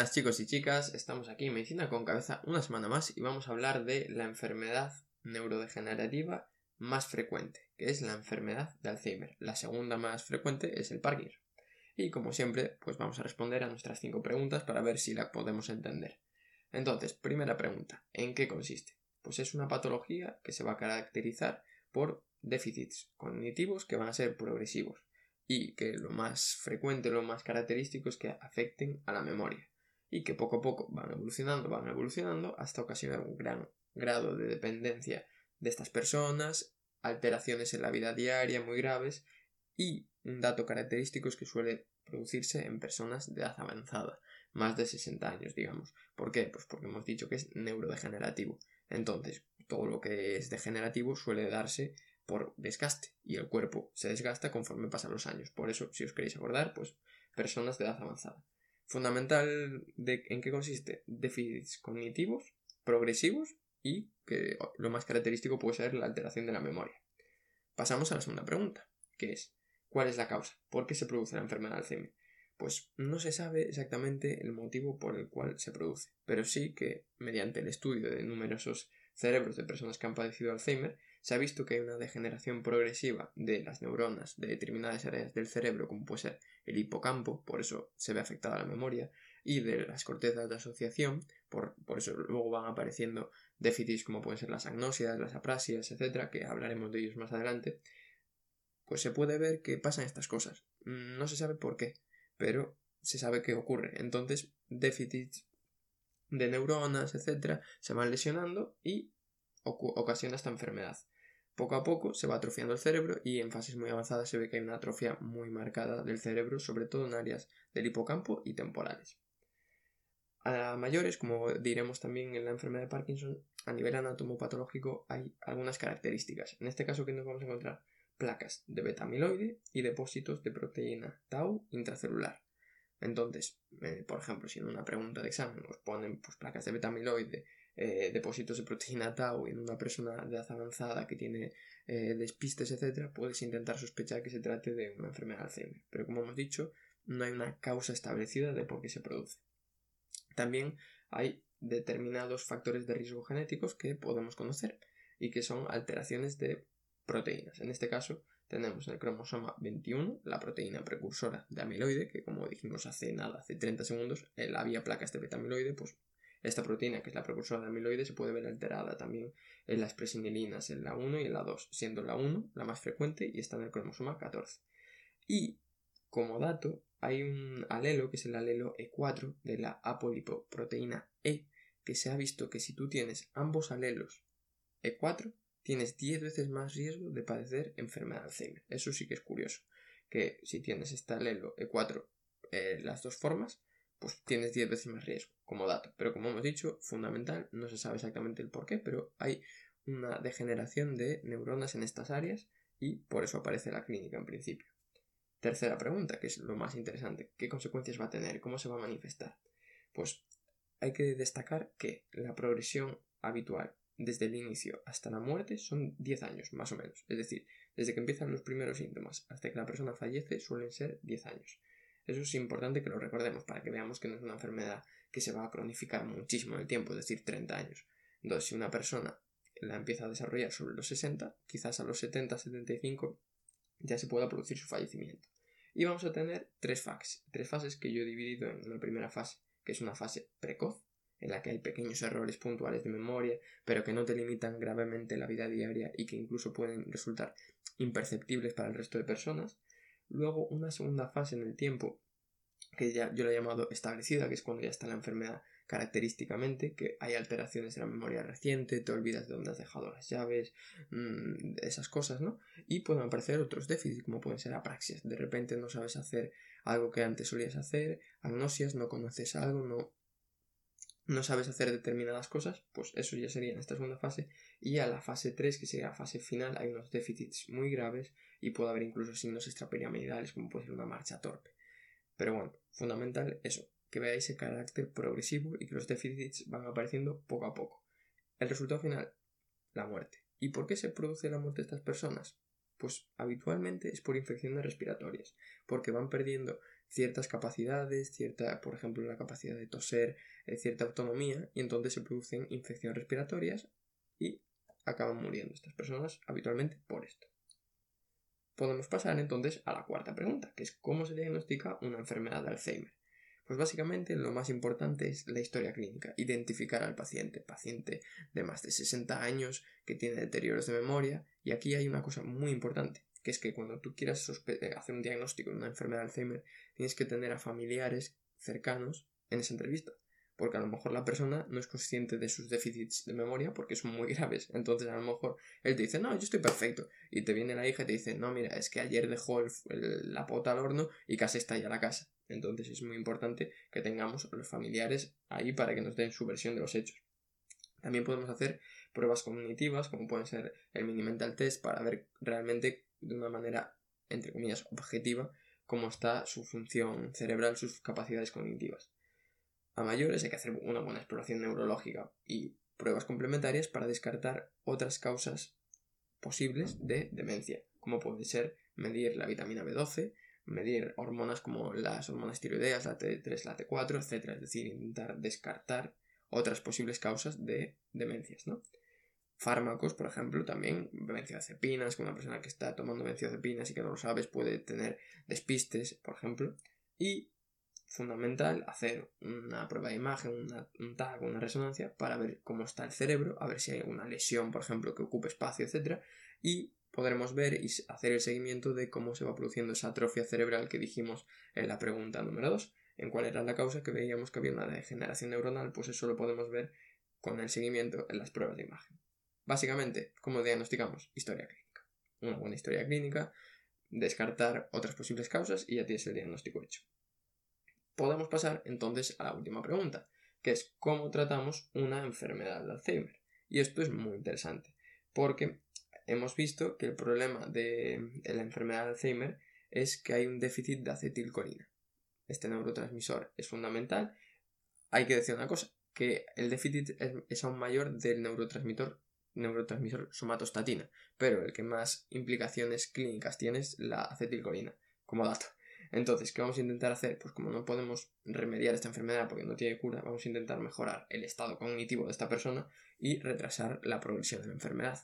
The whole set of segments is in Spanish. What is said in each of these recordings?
buenas chicos y chicas, estamos aquí en Medicina con Cabeza una semana más y vamos a hablar de la enfermedad neurodegenerativa más frecuente, que es la enfermedad de Alzheimer. La segunda más frecuente es el Parkinson. Y como siempre, pues vamos a responder a nuestras cinco preguntas para ver si la podemos entender. Entonces, primera pregunta, ¿en qué consiste? Pues es una patología que se va a caracterizar por déficits cognitivos que van a ser progresivos y que lo más frecuente, lo más característico es que afecten a la memoria y que poco a poco van evolucionando, van evolucionando hasta ocasionar un gran grado de dependencia de estas personas, alteraciones en la vida diaria muy graves y un dato característico es que suele producirse en personas de edad avanzada, más de 60 años, digamos. ¿Por qué? Pues porque hemos dicho que es neurodegenerativo. Entonces, todo lo que es degenerativo suele darse por desgaste y el cuerpo se desgasta conforme pasan los años. Por eso, si os queréis acordar, pues personas de edad avanzada. Fundamental de en qué consiste déficits cognitivos progresivos y que lo más característico puede ser la alteración de la memoria. Pasamos a la segunda pregunta, que es ¿cuál es la causa? ¿Por qué se produce la enfermedad de Alzheimer? Pues no se sabe exactamente el motivo por el cual se produce, pero sí que mediante el estudio de numerosos cerebros de personas que han padecido Alzheimer se ha visto que hay una degeneración progresiva de las neuronas de determinadas áreas del cerebro, como puede ser el hipocampo, por eso se ve afectada la memoria, y de las cortezas de asociación, por, por eso luego van apareciendo déficits como pueden ser las agnosias, las aprasias, etcétera, que hablaremos de ellos más adelante, pues se puede ver que pasan estas cosas. No se sabe por qué, pero se sabe que ocurre. Entonces, déficits de neuronas, etcétera, se van lesionando y ocasiona esta enfermedad. Poco a poco se va atrofiando el cerebro y en fases muy avanzadas se ve que hay una atrofia muy marcada del cerebro, sobre todo en áreas del hipocampo y temporales. A mayores, como diremos también en la enfermedad de Parkinson, a nivel anatomopatológico hay algunas características. En este caso, que nos vamos a encontrar placas de beta-amiloide y depósitos de proteína tau intracelular. Entonces, eh, por ejemplo, si en una pregunta de examen nos ponen pues, placas de beta-amiloide eh, depósitos de proteína tau en una persona de edad avanzada que tiene eh, despistes, etcétera, puedes intentar sospechar que se trate de una enfermedad de Alzheimer. Pero como hemos dicho, no hay una causa establecida de por qué se produce. También hay determinados factores de riesgo genéticos que podemos conocer y que son alteraciones de proteínas. En este caso, tenemos el cromosoma 21, la proteína precursora de amiloide, que como dijimos hace nada, hace 30 segundos, había placas de beta-amiloide, pues esta proteína, que es la precursora de amiloide, se puede ver alterada también en las presinilinas en la 1 y en la 2, siendo la 1 la más frecuente y está en el cromosoma 14. Y como dato, hay un alelo que es el alelo E4 de la apolipoproteína E, que se ha visto que si tú tienes ambos alelos E4, tienes 10 veces más riesgo de padecer enfermedad de Alzheimer. Eso sí que es curioso, que si tienes este alelo E4 eh, las dos formas, pues tienes 10 veces más riesgo como dato. Pero como hemos dicho, fundamental, no se sabe exactamente el por qué, pero hay una degeneración de neuronas en estas áreas y por eso aparece la clínica en principio. Tercera pregunta, que es lo más interesante, ¿qué consecuencias va a tener? ¿Cómo se va a manifestar? Pues hay que destacar que la progresión habitual desde el inicio hasta la muerte son 10 años, más o menos. Es decir, desde que empiezan los primeros síntomas hasta que la persona fallece suelen ser 10 años. Eso es importante que lo recordemos para que veamos que no es una enfermedad que se va a cronificar muchísimo en el tiempo, es decir, 30 años. Entonces, si una persona la empieza a desarrollar sobre los 60, quizás a los 70, 75 ya se pueda producir su fallecimiento. Y vamos a tener tres fases, tres fases que yo he dividido en una primera fase, que es una fase precoz, en la que hay pequeños errores puntuales de memoria, pero que no te limitan gravemente la vida diaria y que incluso pueden resultar imperceptibles para el resto de personas. Luego una segunda fase en el tiempo que ya yo la he llamado establecida, que es cuando ya está la enfermedad característicamente, que hay alteraciones de la memoria reciente, te olvidas de dónde has dejado las llaves, mmm, esas cosas, ¿no? Y pueden aparecer otros déficits, como pueden ser apraxias. De repente no sabes hacer algo que antes solías hacer, agnosias, no conoces algo, no, no sabes hacer determinadas cosas, pues eso ya sería en esta segunda fase. Y a la fase 3, que sería la fase final, hay unos déficits muy graves y puede haber incluso signos extrapiramidales, como puede ser una marcha torpe. Pero bueno, fundamental eso, que veáis el carácter progresivo y que los déficits van apareciendo poco a poco. El resultado final, la muerte. ¿Y por qué se produce la muerte de estas personas? Pues habitualmente es por infecciones respiratorias, porque van perdiendo ciertas capacidades, cierta, por ejemplo, la capacidad de toser, eh, cierta autonomía, y entonces se producen infecciones respiratorias y acaban muriendo estas personas habitualmente por esto. Podemos pasar entonces a la cuarta pregunta, que es cómo se diagnostica una enfermedad de Alzheimer. Pues básicamente lo más importante es la historia clínica, identificar al paciente, paciente de más de 60 años que tiene deterioros de memoria, y aquí hay una cosa muy importante, que es que cuando tú quieras eh, hacer un diagnóstico de una enfermedad de Alzheimer, tienes que tener a familiares cercanos en esa entrevista porque a lo mejor la persona no es consciente de sus déficits de memoria porque son muy graves. Entonces a lo mejor él te dice, no, yo estoy perfecto. Y te viene la hija y te dice, no, mira, es que ayer dejó la pota al horno y casi está ya la casa. Entonces es muy importante que tengamos a los familiares ahí para que nos den su versión de los hechos. También podemos hacer pruebas cognitivas, como pueden ser el mini mental test, para ver realmente de una manera, entre comillas, objetiva, cómo está su función cerebral, sus capacidades cognitivas. A mayores hay que hacer una buena exploración neurológica y pruebas complementarias para descartar otras causas posibles de demencia, como puede ser medir la vitamina B12, medir hormonas como las hormonas tiroideas, la T3, la T4, etc. Es decir, intentar descartar otras posibles causas de demencias, ¿no? Fármacos, por ejemplo, también benzodiazepinas, que una persona que está tomando benzodiazepinas y que no lo sabes puede tener despistes, por ejemplo. Y fundamental hacer una prueba de imagen, un tag, una resonancia para ver cómo está el cerebro, a ver si hay alguna lesión, por ejemplo, que ocupe espacio, etc. Y podremos ver y hacer el seguimiento de cómo se va produciendo esa atrofia cerebral que dijimos en la pregunta número 2, en cuál era la causa que veíamos que había una degeneración neuronal, pues eso lo podemos ver con el seguimiento en las pruebas de imagen. Básicamente, ¿cómo diagnosticamos? Historia clínica. Una buena historia clínica, descartar otras posibles causas y ya tienes el diagnóstico hecho podemos pasar entonces a la última pregunta, que es cómo tratamos una enfermedad de Alzheimer. Y esto es muy interesante, porque hemos visto que el problema de la enfermedad de Alzheimer es que hay un déficit de acetilcolina. Este neurotransmisor es fundamental. Hay que decir una cosa, que el déficit es, aún mayor del neurotransmisor, neurotransmisor somatostatina, pero el que más implicaciones clínicas tiene es la acetilcolina, como dato. Entonces, ¿qué vamos a intentar hacer? Pues como no podemos remediar esta enfermedad porque no tiene cura, vamos a intentar mejorar el estado cognitivo de esta persona y retrasar la progresión de la enfermedad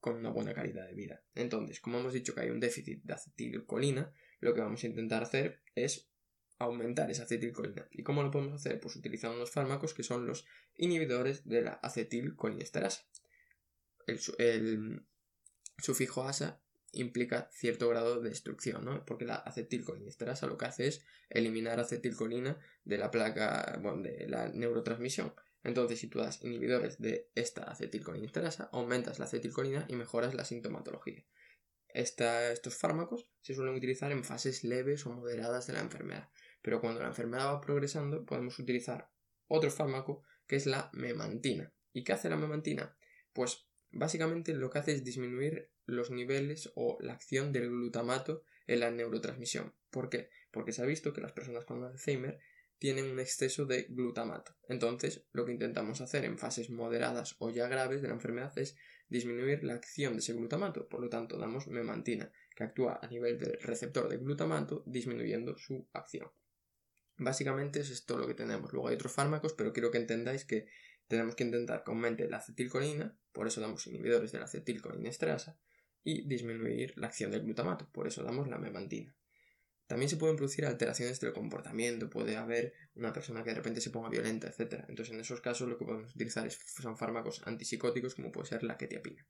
con una buena calidad de vida. Entonces, como hemos dicho que hay un déficit de acetilcolina, lo que vamos a intentar hacer es aumentar esa acetilcolina. ¿Y cómo lo podemos hacer? Pues utilizando unos fármacos que son los inhibidores de la acetilcolinesterasa. El, el sufijo asa implica cierto grado de destrucción, ¿no? Porque la acetilcolinesterasa lo que hace es eliminar acetilcolina de la placa, bueno, de la neurotransmisión. Entonces, si tú das inhibidores de esta acetilcolinesterasa, aumentas la acetilcolina y mejoras la sintomatología. estos fármacos se suelen utilizar en fases leves o moderadas de la enfermedad, pero cuando la enfermedad va progresando podemos utilizar otro fármaco que es la memantina. ¿Y qué hace la memantina? Pues básicamente lo que hace es disminuir los niveles o la acción del glutamato en la neurotransmisión. ¿Por qué? Porque se ha visto que las personas con Alzheimer tienen un exceso de glutamato. Entonces, lo que intentamos hacer en fases moderadas o ya graves de la enfermedad es disminuir la acción de ese glutamato. Por lo tanto, damos memantina, que actúa a nivel del receptor de glutamato, disminuyendo su acción. Básicamente es esto lo que tenemos. Luego hay otros fármacos, pero quiero que entendáis que tenemos que intentar que aumente la acetilcolina, por eso damos inhibidores de la acetilcolinesterasa, y disminuir la acción del glutamato, por eso damos la memantina. También se pueden producir alteraciones del comportamiento, puede haber una persona que de repente se ponga violenta, etc. Entonces en esos casos lo que podemos utilizar son fármacos antipsicóticos como puede ser la quetiapina.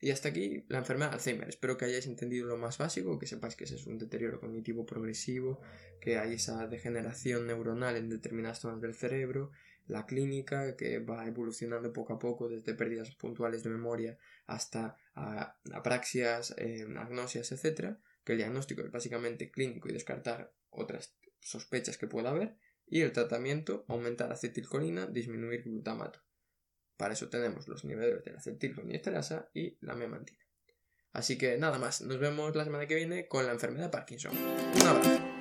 Y hasta aquí la enfermedad de Alzheimer. Espero que hayáis entendido lo más básico, que sepáis que ese es un deterioro cognitivo progresivo, que hay esa degeneración neuronal en determinadas zonas del cerebro la clínica que va evolucionando poco a poco desde pérdidas puntuales de memoria hasta apraxias, eh, agnosias, etc. Que el diagnóstico es básicamente clínico y descartar otras sospechas que pueda haber. Y el tratamiento, aumentar acetilcolina, disminuir glutamato. Para eso tenemos los niveles de la acetilcolinesterasa y la memantina. Así que nada más, nos vemos la semana que viene con la enfermedad de Parkinson. Un abrazo.